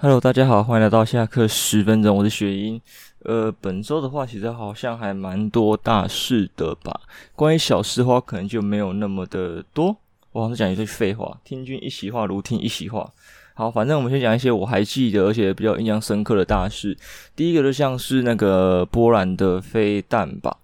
Hello，大家好，欢迎来到下课十分钟，我是雪英。呃，本周的话，其实好像还蛮多大事的吧。关于小事的话，可能就没有那么的多。我好像讲一堆废话，听君一席话，如听一席话。好，反正我们先讲一些我还记得而且比较印象深刻的大事。第一个就像是那个波兰的飞弹吧，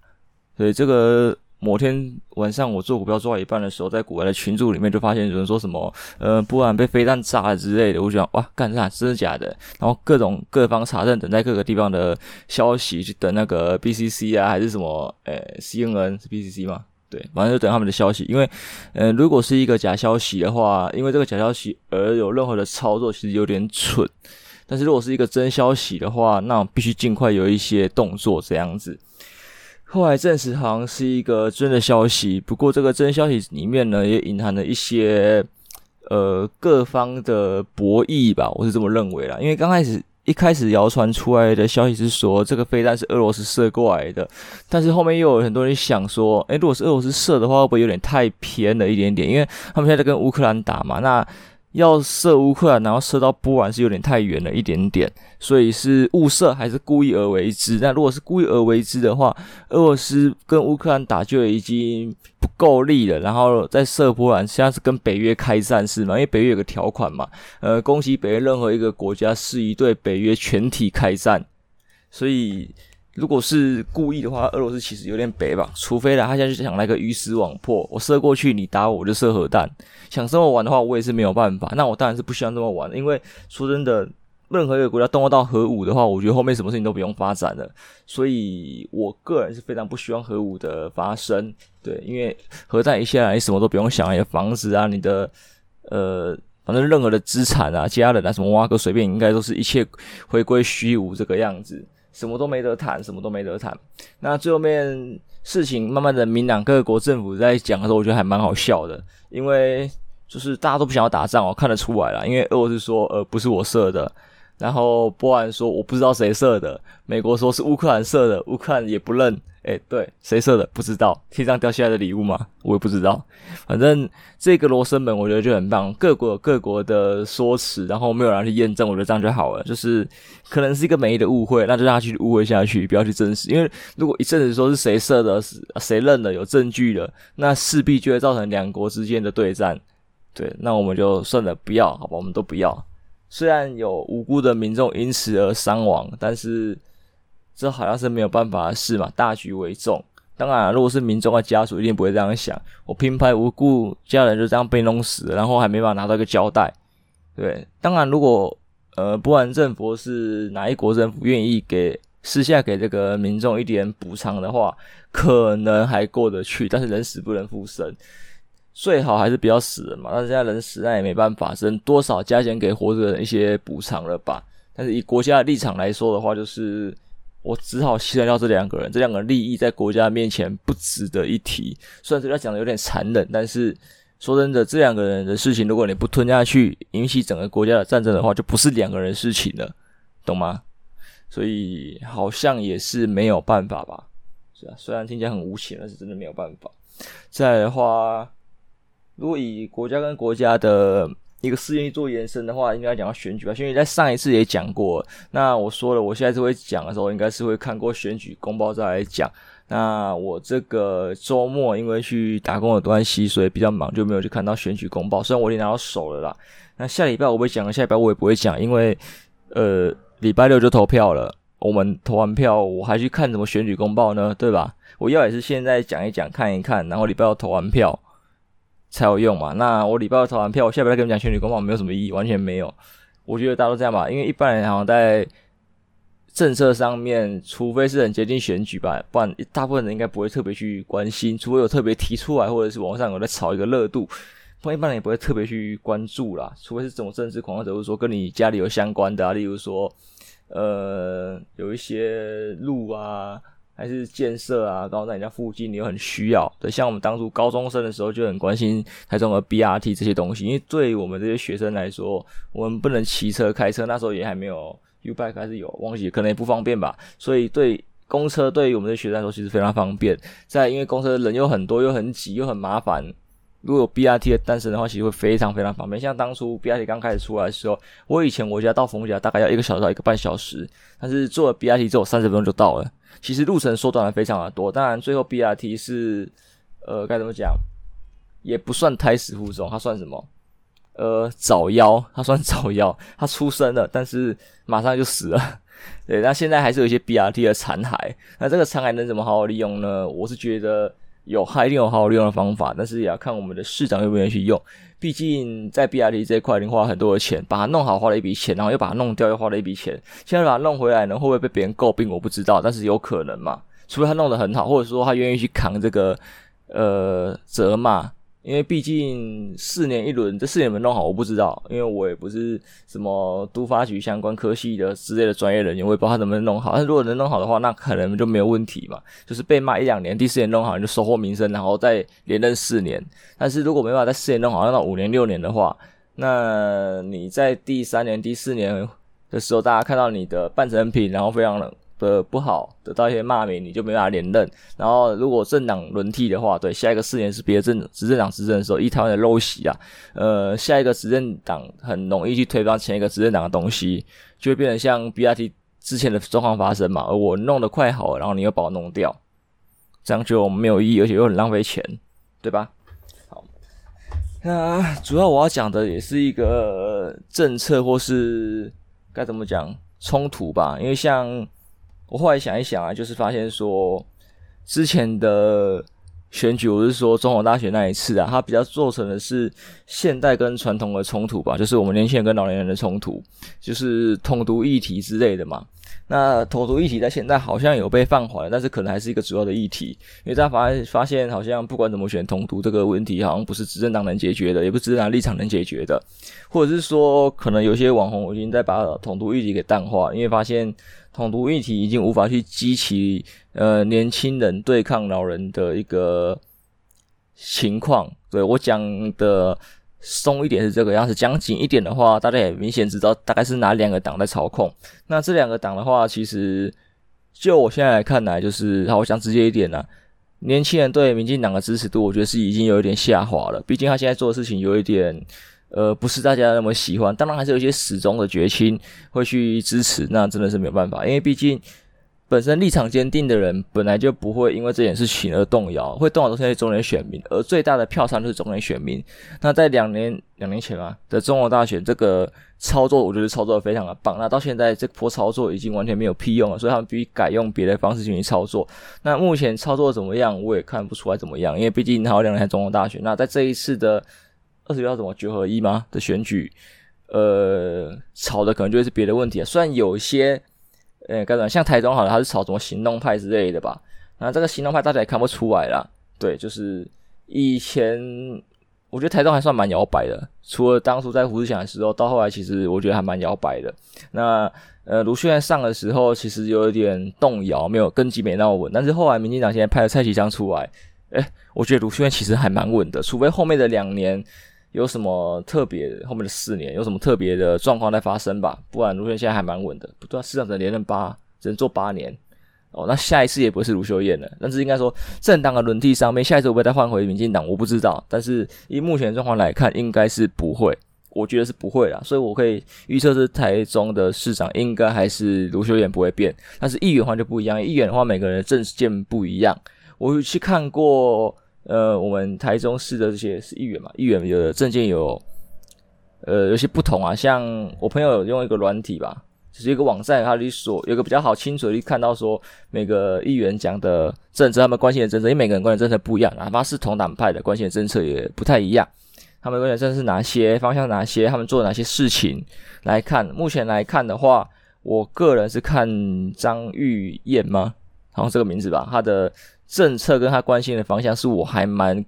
所以这个。某天晚上，我做股票做到一半的时候，在股外的群组里面就发现有人说什么，呃，波兰被飞弹炸了之类的。我就想，哇，干啥？真的假的？然后各种各方查证，等在各个地方的消息，去等那个 BCC 啊，还是什么，呃，CNN 是 BCC 吗？对，反正就等他们的消息。因为，呃，如果是一个假消息的话，因为这个假消息而有任何的操作，其实有点蠢。但是如果是一个真消息的话，那我必须尽快有一些动作，这样子。后来证实好像是一个真的消息，不过这个真消息里面呢，也隐含了一些呃各方的博弈吧，我是这么认为啦。因为刚开始一开始谣传出来的消息是说这个飞弹是俄罗斯射过来的，但是后面又有很多人想说，诶，如果是俄罗斯射的话，会不会有点太偏了一点点？因为他们现在在跟乌克兰打嘛，那。要射乌克兰，然后射到波兰是有点太远了一点点，所以是误射还是故意而为之？那如果是故意而为之的话，俄罗斯跟乌克兰打就已经不够力了，然后再射波兰，现在是跟北约开战是吗？因为北约有个条款嘛，呃，攻击北约任何一个国家，是以对北约全体开战，所以。如果是故意的话，俄罗斯其实有点北吧，除非啦，他现在就想来个鱼死网破，我射过去，你打我，我就射核弹。想这么玩的话，我也是没有办法。那我当然是不希望这么玩，因为说真的，任何一个国家动用到核武的话，我觉得后面什么事情都不用发展了。所以我个人是非常不希望核武的发生。对，因为核弹一下来，你什么都不用想，你的房子啊，你的呃，反正任何的资产啊，家人啊，什么挖个随便，应该都是一切回归虚无这个样子。什么都没得谈，什么都没得谈。那最后面事情慢慢的明朗，各国政府在讲的时候，我觉得还蛮好笑的，因为就是大家都不想要打仗哦，看得出来了。因为俄罗斯说呃不是我设的，然后波兰说我不知道谁射的，美国说是乌克兰射的，乌克兰也不认。诶，对，谁射的不知道，天上掉下来的礼物吗？我也不知道。反正这个罗生门，我觉得就很棒。各国有各国的说辞，然后没有人去验证，我觉得这样就好了。就是可能是一个美丽的误会，那就让他去误会下去，不要去证实。因为如果一阵子说是谁射的，是谁认了，有证据了，那势必就会造成两国之间的对战。对，那我们就算了，不要，好吧，我们都不要。虽然有无辜的民众因此而伤亡，但是。这好像是没有办法的事嘛，大局为重。当然，如果是民众的家属，一定不会这样想。我平白无故家人就这样被弄死，然后还没办法拿到一个交代。对，当然，如果呃，不然政府是哪一国政府愿意给私下给这个民众一点补偿的话，可能还过得去。但是人死不能复生，最好还是不要死人嘛。但现在人死，那也没办法，只能多少加减给活着的人一些补偿了吧。但是以国家的立场来说的话，就是。我只好牺牲掉这两个人，这两个利益在国家面前不值得一提。虽然这讲的有点残忍，但是说真的，这两个人的事情，如果你不吞下去，引起整个国家的战争的话，就不是两个人的事情了，懂吗？所以好像也是没有办法吧？是啊，虽然听起来很无情，但是真的没有办法。再的话，如果以国家跟国家的。一个事件做延伸的话，应该讲到选举吧。选举在上一次也讲过，那我说了，我现在是会讲的时候，应该是会看过选举公报再来讲。那我这个周末因为去打工的关系，所以比较忙，就没有去看到选举公报。虽然我已经拿到手了啦。那下礼拜我会讲，下礼拜我也不会讲，因为呃礼拜六就投票了。我们投完票，我还去看什么选举公报呢？对吧？我要也是现在讲一讲，看一看，然后礼拜六投完票。才有用嘛？那我礼拜二投完票，我下礼拜再跟你讲选举公报没有什么意义，完全没有。我觉得大家都这样吧，因为一般人好像在政策上面，除非是很接近选举吧，不然大部分人应该不会特别去关心，除非有特别提出来，或者是网上有在炒一个热度，不然一般人也不会特别去关注啦。除非是这种政治狂热者，或者说跟你家里有相关的，例如说，呃，有一些路啊。还是建设啊，刚好在你家附近，你又很需要。对，像我们当初高中生的时候就很关心台中的 BRT 这些东西，因为对于我们这些学生来说，我们不能骑车开车，那时候也还没有 U-Bike 还是有，忘记可能也不方便吧。所以对公车对于我们的学生来说其实非常方便。再因为公车人又很多又很挤又很麻烦，如果有 BRT 的诞生的话，其实会非常非常方便。像当初 BRT 刚开始出来的时候，我以前我家到逢甲大概要一个小时到一个半小时，但是坐了 BRT 之后三十分钟就到了。其实路程缩短了非常的多。当然最后 BRT 是呃该怎么讲，也不算胎死腹中，它算什么？呃早夭，它算早夭，它出生了，但是马上就死了。对，那现在还是有一些 BRT 的残骸。那这个残骸能怎么好好利用呢？我是觉得。有，还一定有好好利用的方法，但是也要看我们的市长愿不愿意去用。毕竟在 BRT 这一块，已经花了很多的钱，把它弄好，花了一笔钱，然后又把它弄掉，又花了一笔钱。现在把它弄回来呢，会不会被别人诟病？我不知道，但是有可能嘛。除非他弄得很好，或者说他愿意去扛这个呃责骂。因为毕竟四年一轮，这四年没弄好，我不知道，因为我也不是什么都发局相关科系的之类的专业人员，我也不知道他能不能弄好。但是如果能弄好的话，那可能就没有问题嘛。就是被骂一两年，第四年弄好你就收获名声，然后再连任四年。但是如果没办法在四年弄好，要到五年六年的话，那你在第三年、第四年的时候，大家看到你的半成品，然后非常冷。的不好，得到一些骂名，你就没办法连任。然后，如果政党轮替的话，对，下一个四年是别的政执政党执政的时候，一台湾的陋习啊，呃，下一个执政党很容易去推翻前一个执政党的东西，就会变成像 BRT 之前的状况发生嘛。而我弄得快好，然后你又把我弄掉，这样就没有意义，而且又很浪费钱，对吧？好，那主要我要讲的也是一个政策或是该怎么讲冲突吧，因为像。我后来想一想啊，就是发现说，之前的选举，我是说总统大选那一次啊，它比较做成的是现代跟传统的冲突吧，就是我们年轻人跟老年人的冲突，就是统独议题之类的嘛。那统独议题在现在好像有被放缓，但是可能还是一个主要的议题，因为大家发发现好像不管怎么选统独这个问题，好像不是执政党能解决的，也不是执政党立场能解决的，或者是说可能有些网红已经在把统独议题给淡化，因为发现。统独议题已经无法去激起呃年轻人对抗老人的一个情况。对，我讲的松一点是这个样子，讲紧一点的话，大家也明显知道大概是哪两个党在操控。那这两个党的话，其实就我现在来看来，就是好，我想直接一点呢、年轻人对民进党的支持度，我觉得是已经有一点下滑了。毕竟他现在做的事情有一点。呃，不是大家那么喜欢，当然还是有一些死忠的绝亲会去支持，那真的是没有办法，因为毕竟本身立场坚定的人本来就不会因为这件事情而动摇，会动摇都是那些中年选民，而最大的票仓就是中年选民。那在两年两年前啊的中国大选，这个操作我觉得操作非常的棒。那到现在这波操作已经完全没有屁用了，所以他们必须改用别的方式进行操作。那目前操作怎么样，我也看不出来怎么样，因为毕竟还有两年中国大选。那在这一次的。二十六号什么九合一吗的选举，呃，吵的可能就会是别的问题啊。虽然有些，呃，该怎么像台中好了，他是炒什么行动派之类的吧？那这个行动派大家也看不出来啦。对，就是以前我觉得台中还算蛮摇摆的，除了当初在胡志强的时候，到后来其实我觉得还蛮摇摆的。那呃，卢秀燕上的时候其实有一点动摇，没有根基没那么稳。但是后来民进党现在派了蔡其昌出来，诶，我觉得卢秀燕其实还蛮稳的，除非后面的两年。有什么特别？后面的四年有什么特别的状况在发生吧？不然卢秀燕现在还蛮稳的，不知道市长只能连任八，只能做八年哦。那下一次也不是卢秀燕了，但是应该说政党的轮替上面，下一次会不会再换回民进党？我不知道。但是以目前的状况来看，应该是不会，我觉得是不会啦。所以我可以预测是台中的市长应该还是卢秀燕不会变，但是议员的话就不一样，议员的话每个人的政见不一样。我去看过。呃，我们台中市的这些是议员嘛？议员有的证件有，呃，有些不同啊。像我朋友用一个软体吧，就是一个网站，他里所有个比较好清楚的看到说每个议员讲的政策，他们关心的政策，因为每个人关心政策不一样，哪怕是同党派的关心的政策也不太一样。他们关心的政策是哪些方向？哪些他们做哪些事情来看？目前来看的话，我个人是看张玉燕吗？好像这个名字吧，他的。政策跟他关心的方向是我还蛮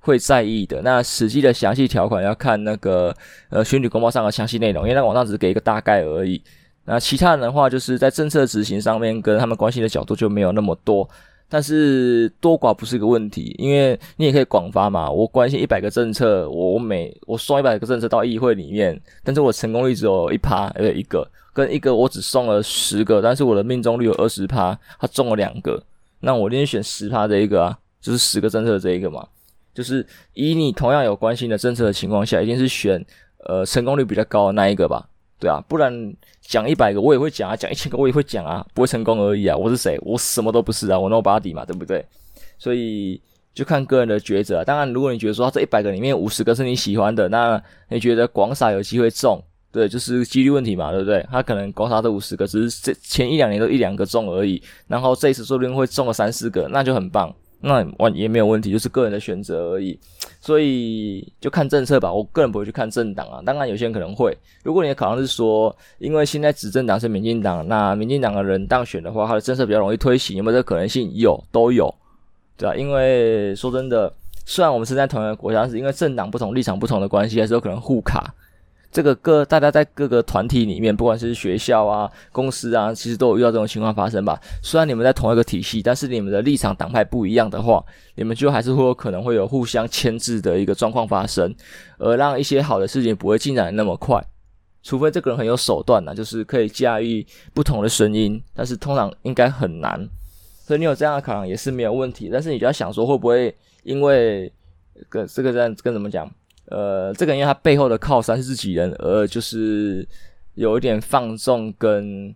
会在意的。那实际的详细条款要看那个呃选举公报上的详细内容，因为那网上只是给一个大概而已。那其他人的话，就是在政策执行上面跟他们关心的角度就没有那么多。但是多寡不是个问题，因为你也可以广发嘛。我关心一百个政策，我每我送一百个政策到议会里面，但是我成功率只有一趴，呃一个，跟一个我只送了十个，但是我的命中率有二十趴，他中了两个。那我连选十趴这一个啊，就是十个政策这一个嘛。就是以你同样有关心的政策的情况下，一定是选呃成功率比较高的那一个吧？对啊，不然讲一百个我也会讲啊，讲一千个我也会讲啊，不会成功而已啊。我是谁？我什么都不是啊，我 nobody 嘛，对不对？所以就看个人的抉择。当然，如果你觉得说这一百个里面五十个是你喜欢的，那你觉得广撒有机会中，对，就是几率问题嘛，对不对？他可能广撒这五十个，只是这前一两年都一两个中而已，然后这一次说不定会中了三四个，那就很棒。那完也没有问题，就是个人的选择而已，所以就看政策吧。我个人不会去看政党啊，当然有些人可能会。如果你的考量是说，因为现在执政党是民进党，那民进党的人当选的话，他的政策比较容易推行，有没有这个可能性？有，都有，对吧？因为说真的，虽然我们是在同一个国家，但是因为政党不同、立场不同的关系，还是有可能互卡。这个各大家在各个团体里面，不管是学校啊、公司啊，其实都有遇到这种情况发生吧。虽然你们在同一个体系，但是你们的立场党派不一样的话，你们就还是会有可能会有互相牵制的一个状况发生，而让一些好的事情不会进展那么快。除非这个人很有手段呐，就是可以驾驭不同的声音，但是通常应该很难。所以你有这样的考量也是没有问题，但是你就要想说，会不会因为跟这个在跟怎么讲？呃，这个因为他背后的靠山是自己人，而就是有一点放纵跟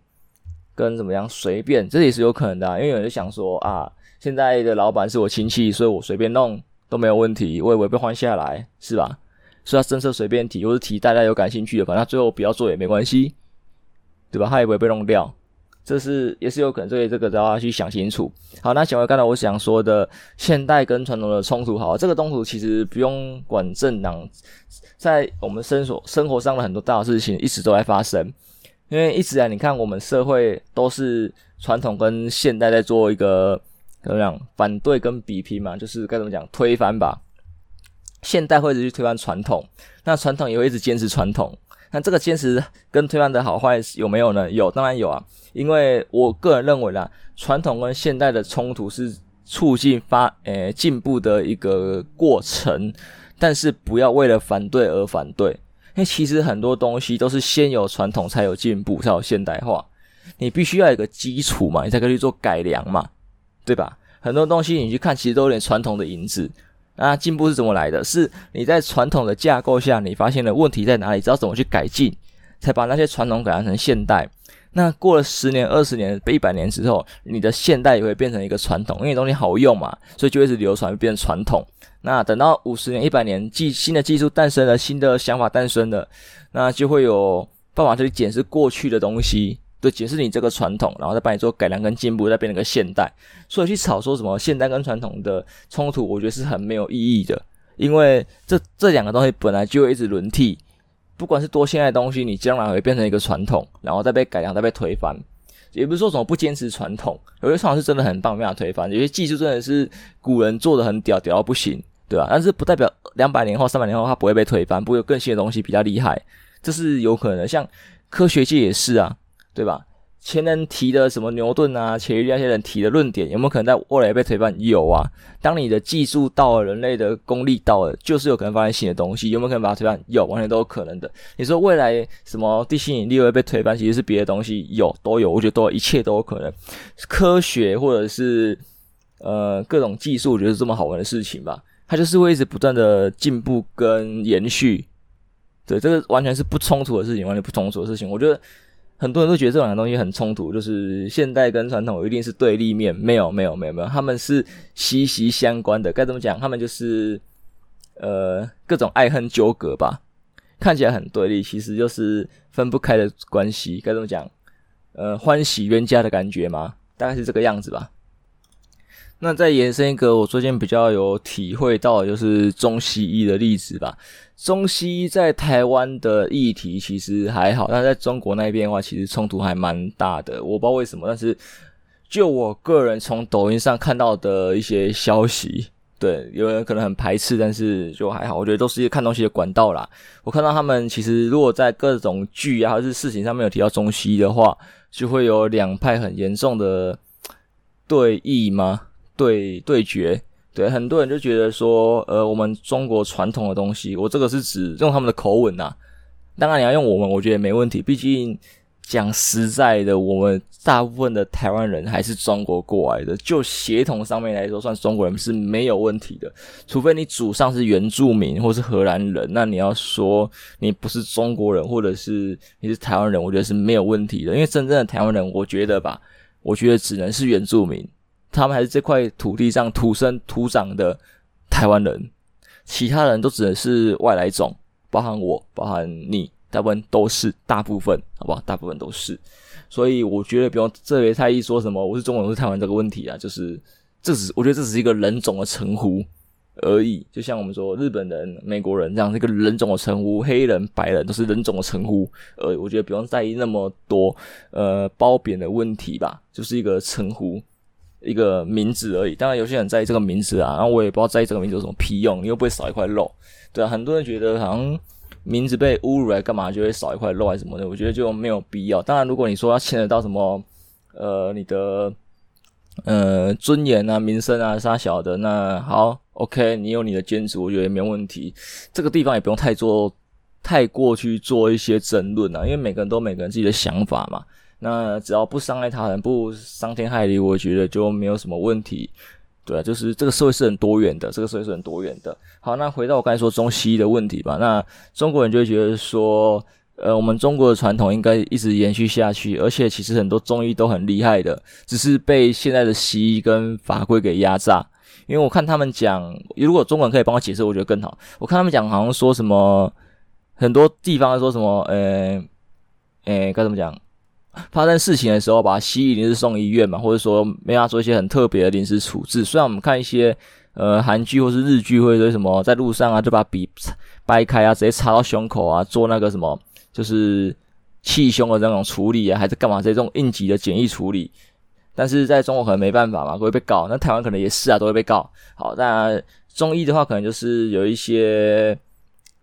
跟怎么样随便，这也是有可能的。因为有人想说啊，现在的老板是我亲戚，所以我随便弄都没有问题，我也不会被换下来，是吧？所以他政策随便提，或是提大家有感兴趣的，反正他最后不要做也没关系，对吧？他也不会被弄掉。这是也是有可能，所以这个都要去想清楚。好，那讲回刚才我想说的现代跟传统的冲突，好，这个冲突其实不用管政党，在我们生活生活上的很多大事情一直都在发生，因为一直啊，你看我们社会都是传统跟现代在做一个怎么讲反对跟比拼嘛，就是该怎么讲推翻吧。现代会一直去推翻传统，那传统也会一直坚持传统。那这个坚持跟推翻的好坏有没有呢？有，当然有啊。因为我个人认为啦，传统跟现代的冲突是促进发诶进步的一个过程，但是不要为了反对而反对。因为其实很多东西都是先有传统才有进步，才有现代化。你必须要有一个基础嘛，你才可以去做改良嘛，对吧？很多东西你去看，其实都有点传统的影子。那进步是怎么来的？是你在传统的架构下，你发现了问题在哪里，知道怎么去改进，才把那些传统改良成现代。那过了十年、二十年、一百年之后，你的现代也会变成一个传统，因为东西好用嘛，所以就一直流传，变成传统。那等到五十年、一百年，技新的技术诞生了，新的想法诞生了，那就会有办法去检视过去的东西。对，解释你这个传统，然后再帮你做改良跟进步，再变成个现代。所以去吵说什么现代跟传统的冲突，我觉得是很没有意义的，因为这这两个东西本来就会一直轮替，不管是多现代的东西，你将来会变成一个传统，然后再被改良，再被推翻。也不是说什么不坚持传统，有些传统是真的很棒，没法推翻；有些技术真的是古人做的很屌，屌到不行，对吧？但是不代表两百年后、三百年后它不会被推翻，不会有更新的东西比较厉害，这是有可能。像科学界也是啊。对吧？前人提的什么牛顿啊、伽利略那些人提的论点，有没有可能在未来被推翻？有啊。当你的技术到了，人类的功力到了，就是有可能发现新的东西。有没有可能把它推翻？有，完全都有可能的。你说未来什么地心引力会被推翻？其实是别的东西，有，都有。我觉得都，一切都有可能。科学或者是呃各种技术，我觉得是这么好玩的事情吧。它就是会一直不断的进步跟延续。对，这个完全是不冲突的事情，完全不冲突的事情。我觉得。很多人都觉得这两个东西很冲突，就是现代跟传统一定是对立面，没有，没有，没有，没有，他们是息息相关的。该怎么讲？他们就是呃各种爱恨纠葛吧，看起来很对立，其实就是分不开的关系。该怎么讲？呃，欢喜冤家的感觉吗？大概是这个样子吧。那再延伸一个，我最近比较有体会到就是中西医的例子吧。中西医在台湾的议题其实还好，但在中国那边的话，其实冲突还蛮大的。我不知道为什么，但是就我个人从抖音上看到的一些消息，对，有人可能很排斥，但是就还好。我觉得都是一个看东西的管道啦。我看到他们其实如果在各种剧啊，或是事情上面有提到中西医的话，就会有两派很严重的 对弈吗？对对决，对很多人就觉得说，呃，我们中国传统的东西，我这个是指用他们的口吻呐。当然你要用我们，我觉得没问题。毕竟讲实在的，我们大部分的台湾人还是中国过来的，就协同上面来说，算中国人是没有问题的。除非你祖上是原住民或是荷兰人，那你要说你不是中国人，或者是你是台湾人，我觉得是没有问题的。因为真正的台湾人，我觉得吧，我觉得只能是原住民，他们还是这块土地上土生土长的台湾人，其他人都只能是外来种，包含我，包含你。大部分都是，大部分好不好？大部分都是，所以我觉得不用特别太意说什么我是中国人，是台湾这个问题啊，就是这只我觉得这只是一个人种的称呼而已，就像我们说日本人、美国人这样，一个人种的称呼，黑人、白人都是人种的称呼，呃，我觉得不用在意那么多呃褒贬的问题吧，就是一个称呼，一个名字而已。当然有些人在意这个名字啊，然后我也不知道在意这个名字有什么屁用，你又不会少一块肉，对啊，很多人觉得好像。名字被侮辱来干嘛？就会少一块肉还什么的？我觉得就没有必要。当然，如果你说要牵扯到什么，呃，你的呃尊严啊、名声啊啥小的，那好，OK，你有你的坚持，我觉得也没问题。这个地方也不用太做太过去做一些争论啊，因为每个人都每个人自己的想法嘛。那只要不伤害他人、不伤天害理，我觉得就没有什么问题。对啊，就是这个社会是很多元的，这个社会是很多元的。好，那回到我刚才说中西医的问题吧。那中国人就会觉得说，呃，我们中国的传统应该一直延续下去，而且其实很多中医都很厉害的，只是被现在的西医跟法规给压榨。因为我看他们讲，如果中国人可以帮我解释，我觉得更好。我看他们讲，好像说什么很多地方说什么，呃，呃，该怎么讲？发生事情的时候，把西医临时送医院嘛，或者说没法做一些很特别的临时处置。虽然我们看一些呃韩剧或是日剧，或者说什么在路上啊，就把笔掰开啊，直接插到胸口啊，做那个什么就是气胸的那种处理啊，还是干嘛这种应急的简易处理。但是在中国可能没办法嘛，会被告。那台湾可能也是啊，都会被告。好，那中医的话，可能就是有一些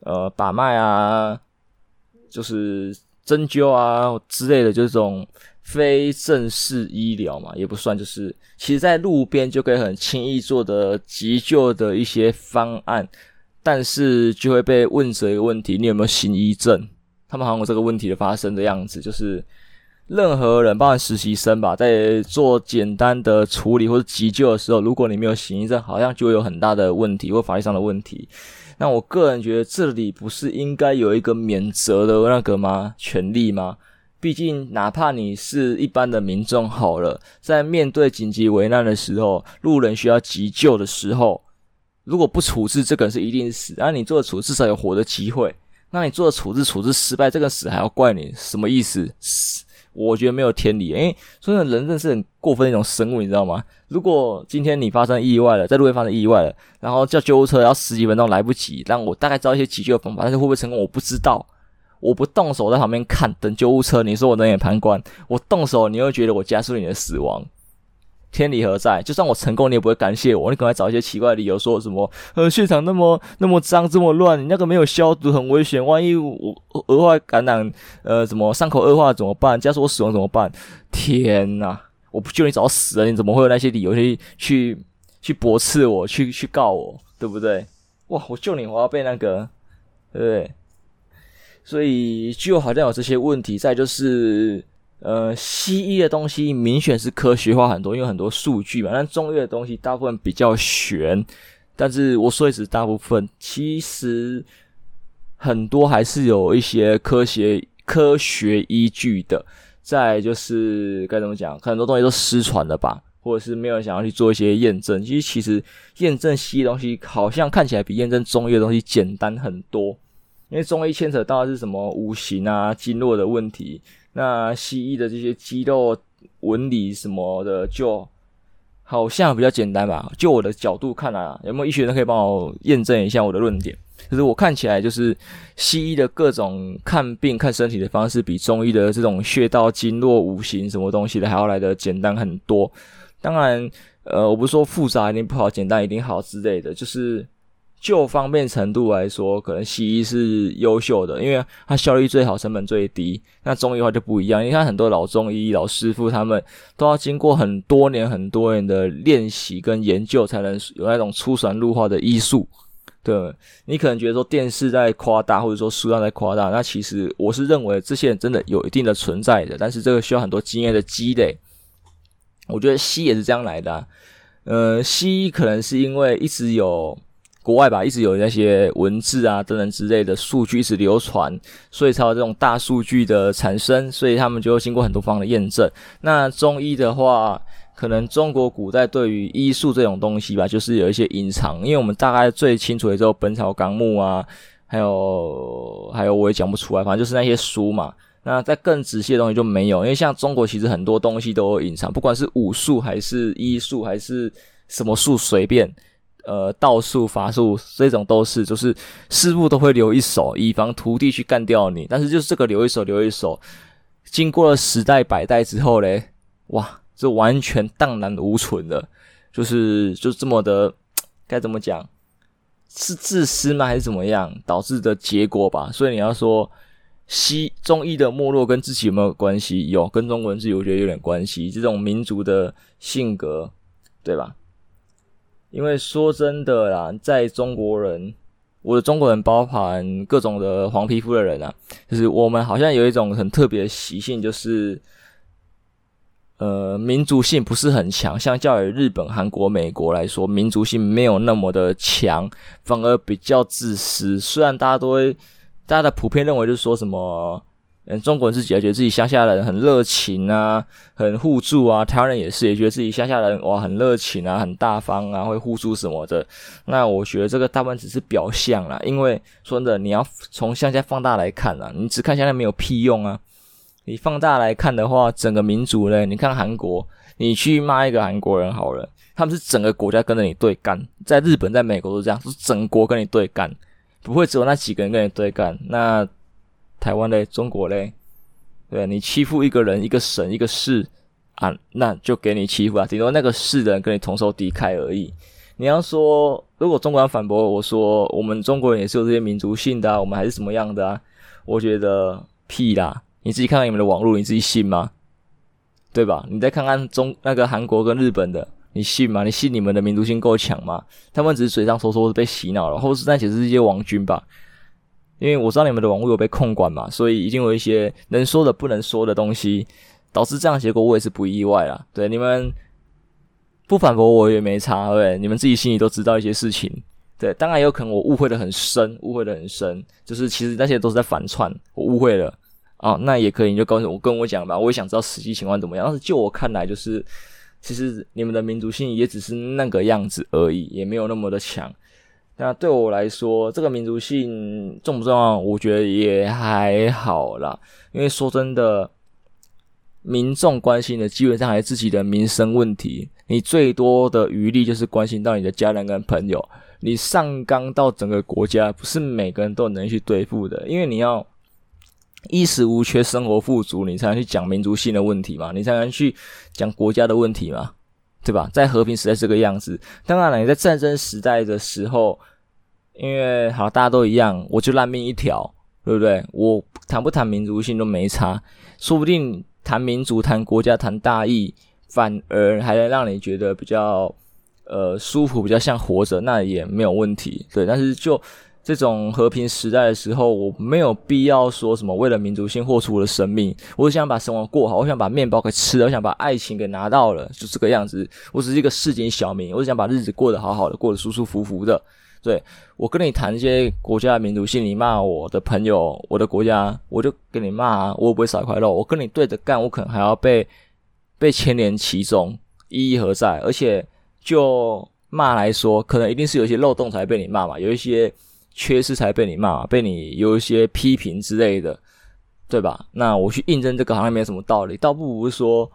呃把脉啊，就是。针灸啊之类的，就是这种非正式医疗嘛，也不算。就是其实，在路边就可以很轻易做的急救的一些方案，但是就会被问责一个问题：你有没有行医证？他们好像有这个问题的发生的样子，就是任何人，包括实习生吧，在做简单的处理或者急救的时候，如果你没有行医证，好像就会有很大的问题或法律上的问题。那我个人觉得，这里不是应该有一个免责的那个吗？权利吗？毕竟，哪怕你是一般的民众好了，在面对紧急危难的时候，路人需要急救的时候，如果不处置，这个人是一定死。那你做的处置至少有活的机会。那你做的处置处置失败，这个死还要怪你？什么意思？我觉得没有天理，因为说真的，人真是很过分的一种生物，你知道吗？如果今天你发生意外了，在路边发生意外了，然后叫救护车要十几分钟来不及，但我大概知道一些急救的方法，但是会不会成功，我不知道。我不动手在旁边看，等救护车，你说我冷眼旁观；我动手，你又觉得我加速你的死亡。天理何在？就算我成功，你也不会感谢我。你可能找一些奇怪的理由，说什么呃，现场那么那么脏，这么乱，你那个没有消毒，很危险。万一我额外感染，呃，什么伤口恶化怎么办？加速我死亡怎么办？天哪！我不救你早死了，你怎么会有那些理由去去去驳斥我，去去告我，对不对？哇！我救你，我要被那个，对不对？所以就好像有这些问题在，就是。呃，西医的东西明显是科学化很多，因为很多数据嘛。但中医的东西大部分比较玄，但是我说的是大部分，其实很多还是有一些科学科学依据的。再就是该怎么讲，很多东西都失传了吧，或者是没有想要去做一些验证。其实，其实验证西医东西好像看起来比验证中医的东西简单很多，因为中医牵扯到的是什么五行啊、经络的问题。那西医的这些肌肉纹理什么的，就好像比较简单吧。就我的角度看来啊，有没有医学人可以帮我验证一下我的论点？就是我看起来，就是西医的各种看病看身体的方式，比中医的这种穴道、经络、五行什么东西的还要来的简单很多。当然，呃，我不是说复杂一定不好，简单一定好之类的，就是。就方便程度来说，可能西医是优秀的，因为它效率最好，成本最低。那中医的话就不一样，你看很多老中医老师傅，他们都要经过很多年、很多年的练习跟研究，才能有那种出神入化的医术。对，你可能觉得说电视在夸大，或者说书上在夸大，那其实我是认为这些人真的有一定的存在的，但是这个需要很多经验的积累。我觉得西也是这样来的，呃，西医可能是因为一直有。国外吧，一直有那些文字啊等等之类的数据一直流传，所以才有这种大数据的产生，所以他们就经过很多方的验证。那中医的话，可能中国古代对于医术这种东西吧，就是有一些隐藏，因为我们大概最清楚的就《本草纲目》啊，还有还有我也讲不出来，反正就是那些书嘛。那在更仔细的东西就没有，因为像中国其实很多东西都有隐藏，不管是武术还是医术还是什么术，随便。呃，道术、法术这种都是，就是师傅都会留一手，以防徒弟去干掉你。但是就是这个留一手，留一手，经过了十代百代之后嘞，哇，这完全荡然无存了。就是就这么的，该怎么讲？是自私吗？还是怎么样导致的结果吧？所以你要说西中医的没落跟自己有没有关系？有，跟中国人自己我觉得有点关系。这种民族的性格，对吧？因为说真的啦，在中国人，我的中国人包含各种的黄皮肤的人啊，就是我们好像有一种很特别的习性，就是呃，民族性不是很强。相较于日本、韩国、美国来说，民族性没有那么的强，反而比较自私。虽然大家都会，大家的普遍认为就是说什么。嗯，中国人自己也觉得自己乡下人很热情啊，很互助啊。台湾人也是，也觉得自己乡下人哇很热情啊，很大方啊，会互助什么的。那我觉得这个大部分只是表象啦，因为说真的，你要从乡下放大来看啊，你只看乡下没有屁用啊。你放大来看的话，整个民族呢，你看韩国，你去骂一个韩国人好了，他们是整个国家跟着你对干，在日本、在美国都这样，是整国跟你对干，不会只有那几个人跟你对干。那。台湾嘞，中国嘞，对，你欺负一个人、一个省、一个市啊，那就给你欺负啊，顶多那个市的人跟你同仇敌忾而已。你要说，如果中国人反驳我说，我们中国人也是有这些民族性的啊，我们还是什么样的啊？我觉得屁啦！你自己看看你们的网络，你自己信吗？对吧？你再看看中那个韩国跟日本的，你信吗？你信你们的民族性够强吗？他们只是嘴上说说是被洗脑了，或是那其实是一些王军吧。因为我知道你们的网络有被控管嘛，所以已经有一些能说的不能说的东西，导致这样结果，我也是不意外啦。对，你们不反驳我也没差，对，你们自己心里都知道一些事情。对，当然有可能我误会的很深，误会的很深，就是其实那些都是在反串，我误会了啊，那也可以，你就告诉我跟我讲吧，我也想知道实际情况怎么样。但是就我看来，就是其实你们的民族性也只是那个样子而已，也没有那么的强。那对我来说，这个民族性重不重要？我觉得也还好啦。因为说真的，民众关心的基本上还是自己的民生问题。你最多的余力就是关心到你的家人跟朋友。你上纲到整个国家，不是每个人都能去对付的。因为你要衣食无缺、生活富足，你才能去讲民族性的问题嘛，你才能去讲国家的问题嘛。对吧？在和平时代这个样子，当然了，你在战争时代的时候，因为好大家都一样，我就烂命一条，对不对？我谈不谈民族性都没差，说不定谈民族、谈国家、谈大义，反而还能让你觉得比较呃舒服，比较像活着，那也没有问题。对，但是就。这种和平时代的时候，我没有必要说什么为了民族性豁出我的生命。我只想把生活过好，我想把面包给吃了，我想把爱情给拿到了，就这个样子。我只是一个市井小民，我只想把日子过得好好的，过得舒舒服服的。对，我跟你谈一些国家的民族性，你骂我的朋友，我的国家，我就跟你骂，我也不会少一块肉。我跟你对着干，我可能还要被被牵连其中，意义何在？而且就骂来说，可能一定是有一些漏洞才被你骂嘛，有一些。缺失才被你骂，被你有一些批评之类的，对吧？那我去印证这个好像没有什么道理，倒不如说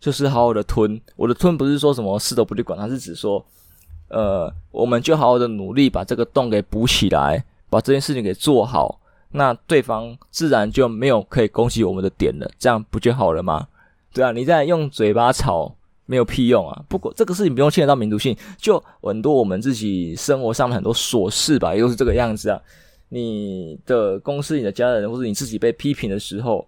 就是好好的吞。我的吞不是说什么事都不去管，它是指说，呃，我们就好好的努力把这个洞给补起来，把这件事情给做好，那对方自然就没有可以攻击我们的点了，这样不就好了吗？对啊，你在用嘴巴吵。没有屁用啊！不过这个事情不用牵扯到民族性，就很多我们自己生活上的很多琐事吧，也都是这个样子啊。你的公司、你的家人，或者你自己被批评的时候，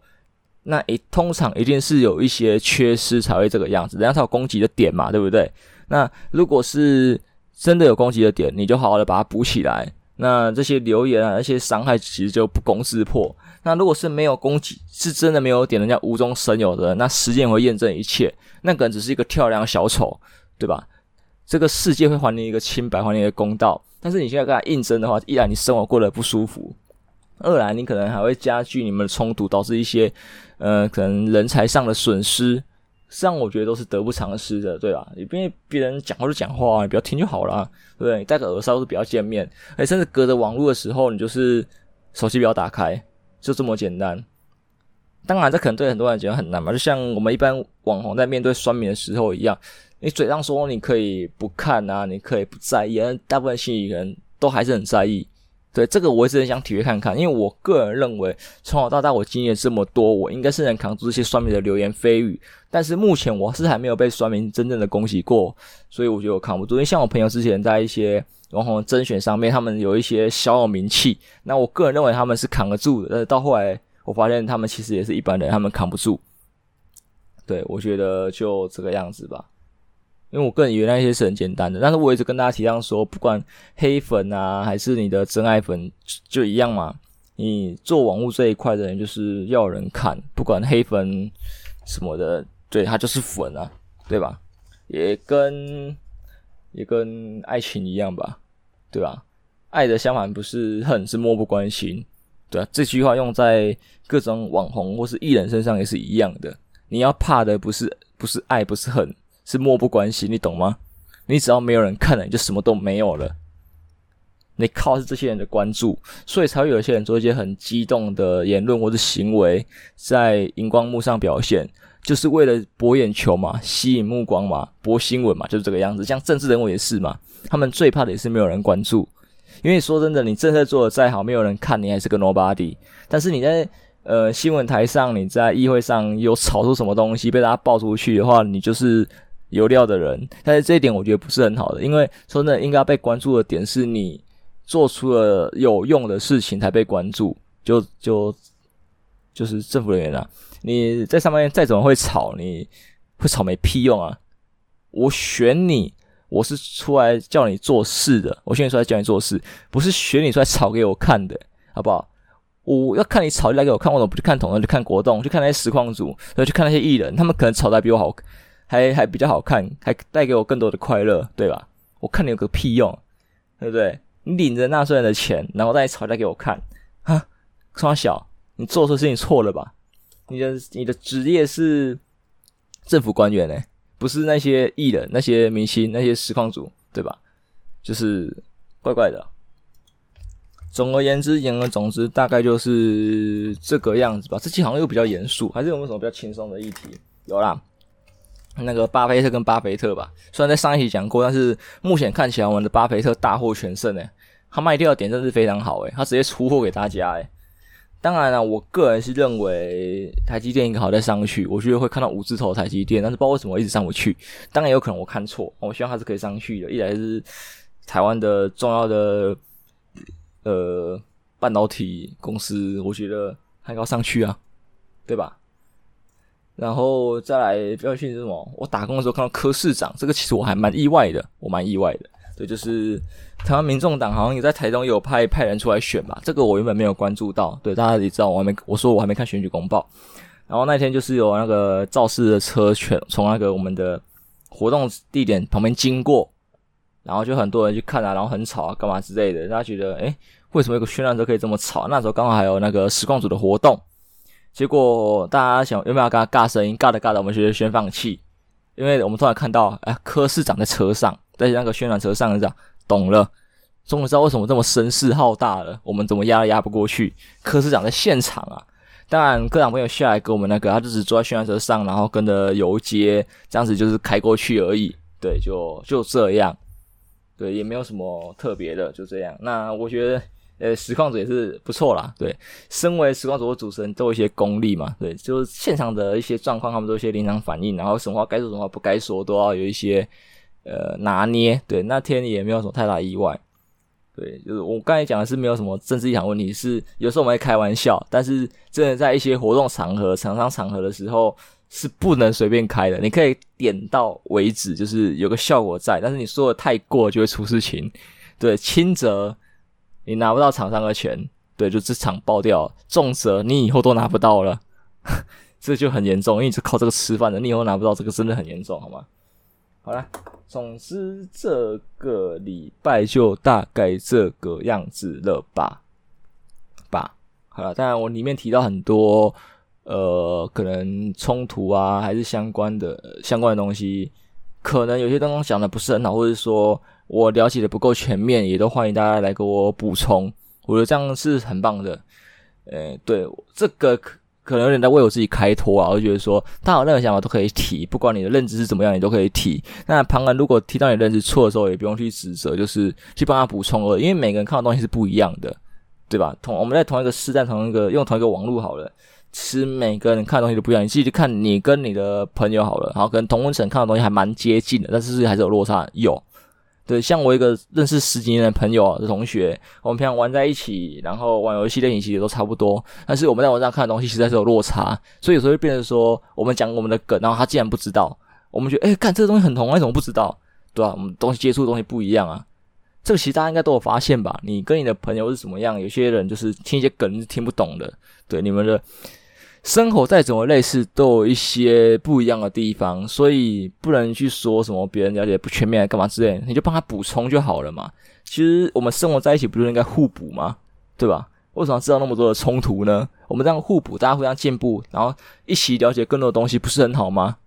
那诶，通常一定是有一些缺失才会这个样子，人家才有攻击的点嘛，对不对？那如果是真的有攻击的点，你就好好的把它补起来，那这些留言啊，那些伤害其实就不攻自破。那如果是没有攻击，是真的没有点人家无中生有的，那时间会验证一切。那个人只是一个跳梁小丑，对吧？这个世界会还你一个清白，还你一个公道。但是你现在跟他应征的话，一来你生活过得不舒服，二来你可能还会加剧你们的冲突，导致一些呃可能人才上的损失。这样我觉得都是得不偿失的，对吧？你因为别人讲话就讲话，你不要听就好了，对不对？你戴个耳塞是不要见面，哎，甚至隔着网络的时候，你就是手机不要打开，就这么简单。当然，这可能对很多人来讲很难嘛，就像我们一般网红在面对酸民的时候一样，你嘴上说你可以不看啊，你可以不在意，但大部分心里人都还是很在意。对，这个我也是很想体会看看，因为我个人认为，从小到大我经历这么多，我应该是能扛住这些酸民的流言蜚语。但是目前我是还没有被酸民真正的攻击过，所以我觉得我扛不住。因为像我朋友之前在一些网红甄选上面，他们有一些小有名气，那我个人认为他们是扛得住的。但是到后来我发现他们其实也是一般人，他们扛不住。对，我觉得就这个样子吧。因为我个人以为那些是很简单的，但是我一直跟大家提倡说，不管黑粉啊，还是你的真爱粉，就一样嘛。你做网络这一块的人，就是要有人看，不管黑粉什么的，对，他就是粉啊，对吧？也跟也跟爱情一样吧，对吧？爱的相反不是恨，是漠不关心，对啊。这句话用在各种网红或是艺人身上也是一样的。你要怕的不是不是爱，不是恨。是漠不关心，你懂吗？你只要没有人看了，你就什么都没有了。你靠的是这些人的关注，所以才会有些人做一些很激动的言论或者行为，在荧光幕上表现，就是为了博眼球嘛，吸引目光嘛，博新闻嘛，就是这个样子。像政治人物也是嘛，他们最怕的也是没有人关注，因为说真的，你政策做得再好，没有人看，你还是个 nobody。但是你在呃新闻台上，你在议会上有炒出什么东西被大家爆出去的话，你就是。有料的人，但是这一点我觉得不是很好的，因为说真的，应该被关注的点是你做出了有用的事情才被关注，就就就是政府人员啊，你在上面再怎么会吵，你会吵没屁用啊！我选你，我是出来叫你做事的，我选你出来叫你做事，不是选你出来吵给我看的，好不好？我要看你吵来给我看，我怎么不去看统统，去看国栋，去看那些实况组，然后去看那些艺人，他们可能吵得比我好。还还比较好看，还带给我更多的快乐，对吧？我看你有个屁用，对不对？你领着纳税人的钱，然后再吵架给我看，哈，双小，你做错事情错了吧？你的你的职业是政府官员呢，不是那些艺人、那些明星、那些实况主，对吧？就是怪怪的。总而言之，言而总之，大概就是这个样子吧。这期好像又比较严肃，还是有没有什么比较轻松的议题？有啦。那个巴菲特跟巴菲特吧，虽然在上一期讲过，但是目前看起来我们的巴菲特大获全胜诶，他卖掉的点真是非常好诶，他直接出货给大家诶。当然了，我个人是认为台积电应该好再上去，我觉得会看到五字头台积电，但是不知道为什么一直上不去。当然有可能我看错，我希望它是可以上去的。一来是台湾的重要的呃半导体公司，我觉得还要上去啊，对吧？然后再来比较幸运是什么？我打工的时候看到柯市长，这个其实我还蛮意外的，我蛮意外的。对，就是台湾民众党好像也在台东有派派人出来选吧，这个我原本没有关注到。对，大家也知道我还没我说我还没看选举公报。然后那天就是有那个肇事的车全从那个我们的活动地点旁边经过，然后就很多人去看啊，然后很吵啊，干嘛之类的。大家觉得，诶，为什么有个宣传车可以这么吵？那时候刚好还有那个实况组的活动。结果大家想有没有跟他尬声音，尬的尬的，我们就先放弃，因为我们突然看到，哎，柯市长在车上，在那个宣传车上，这样懂了，终于知道为什么这么声势浩大了，我们怎么压都压不过去。柯市长在现场啊，当然科长朋友下来跟我们那个，他就只坐在宣传车上，然后跟着游街，这样子就是开过去而已，对，就就这样，对，也没有什么特别的，就这样。那我觉得。呃，实况主也是不错啦，对，身为实况组的主持人都有一些功力嘛，对，就是现场的一些状况，他们都有一些临场反应，然后什么话该说什么话不该说，都要有一些呃拿捏，对，那天也没有什么太大意外，对，就是我刚才讲的是没有什么政治立场问题，是有时候我们会开玩笑，但是真的在一些活动场合、厂商场合的时候是不能随便开的，你可以点到为止，就是有个效果在，但是你说的太过就会出事情，对，轻则。你拿不到厂商的钱，对，就这场爆掉，重则你以后都拿不到了，这就很严重，因为你是靠这个吃饭的，你以后拿不到这个真的很严重，好吗？好了，总之这个礼拜就大概这个样子了吧，吧，好了，当然我里面提到很多。呃，可能冲突啊，还是相关的相关的东西，可能有些东西讲的不是很好，或者说我了解的不够全面，也都欢迎大家来给我补充。我觉得这样是很棒的。呃，对，这个可能有点在为我自己开脱啊，我就觉得说，大家有任何想法都可以提，不管你的认知是怎么样，你都可以提。那旁人如果提到你认知错的时候，也不用去指责，就是去帮他补充了，因为每个人看的东西是不一样的，对吧？同我们在同一个时代，同一个用同一个网络好了。其实每个人看的东西都不一样，你自己去看你跟你的朋友好了，然后跟同温层看的东西还蛮接近的，但是还是有落差。有，对，像我一个认识十几年的朋友的同学，我们平常玩在一起，然后玩游戏类型其实都差不多，但是我们在网上看的东西实在是有落差，所以有时候会变成说，我们讲我们的梗，然后他竟然不知道，我们觉得，诶，看这个东西很红，为什么不知道？对吧？我们东西接触的东西不一样啊，这个其实大家应该都有发现吧？你跟你的朋友是怎么样？有些人就是听一些梗是听不懂的，对你们的。生活再怎么类似，都有一些不一样的地方，所以不能去说什么别人了解不全面干嘛之类，你就帮他补充就好了嘛。其实我们生活在一起，不就应该互补吗？对吧？为什么知道那么多的冲突呢？我们这样互补，大家互相进步，然后一起了解更多的东西，不是很好吗？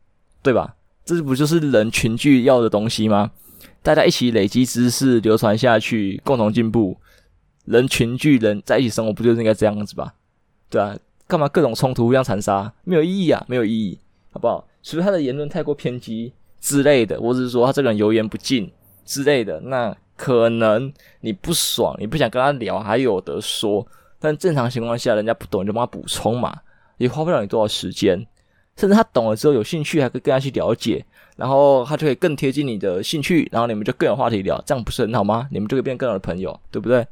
对吧？这不就是人群聚要的东西吗？大家一起累积知识，流传下去，共同进步，人群聚人在一起生活，不就是应该这样子吧？对啊。干嘛各种冲突互相残杀？没有意义啊，没有意义，好不好？除非他的言论太过偏激之类的，或者是说他这个人油盐不进之类的，那可能你不爽，你不想跟他聊，还有得说。但正常情况下，人家不懂你就帮他补充嘛，也花不了你多少时间。甚至他懂了之后有兴趣，还可以跟他去了解，然后他就可以更贴近你的兴趣，然后你们就更有话题聊，这样不是很好吗？你们就可以变更好的朋友，对不对？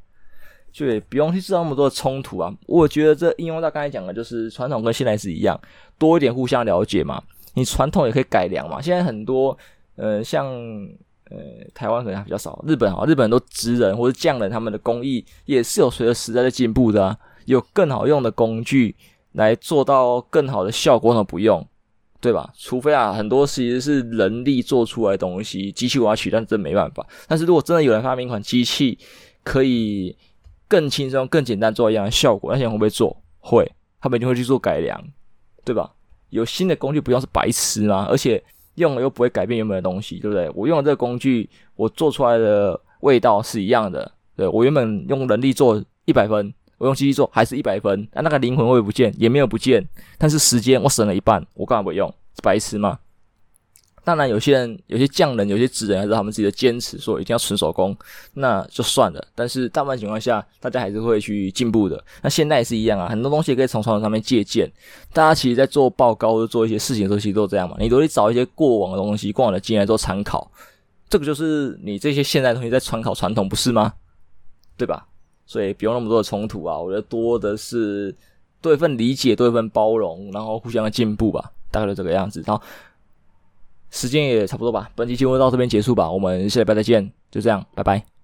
就也不用去制造那么多的冲突啊！我觉得这应用到刚才讲的，就是传统跟现在是一样，多一点互相了解嘛。你传统也可以改良嘛。现在很多，呃，像呃台湾可能还比较少，日本啊，日本很多职人或者匠人，他们的工艺也是有随着时代的进步的，有更好用的工具来做到更好的效果，那不用，对吧？除非啊，很多其实是人力做出来的东西，机器我要取但，真没办法。但是如果真的有人发明一款机器，可以。更轻松、更简单做一样的效果，那些人会不会做？会，他们一定会去做改良，对吧？有新的工具不用是白痴吗？而且用了又不会改变原本的东西，对不对？我用了这个工具，我做出来的味道是一样的。对，我原本用人力做一百分，我用机器做还是一百分，那那个灵魂会不见？也没有不见，但是时间我省了一半，我干嘛不用？白痴吗？当然，有些人、有些匠人、有些职人，还是他们自己的坚持，说一定要纯手工，那就算了。但是大部分情况下，大家还是会去进步的。那现在也是一样啊，很多东西可以从传统上面借鉴。大家其实，在做报告或者做一些事情的时候，其实都这样嘛。你都会找一些过往的东西、过往的经验做参考。这个就是你这些现代东西在参考传统，不是吗？对吧？所以不用那么多的冲突啊。我觉得多的是多一份理解，多一份包容，然后互相的进步吧。大概就这个样子。然后。时间也差不多吧，本期节目到这边结束吧，我们下礼拜再见，就这样，拜拜。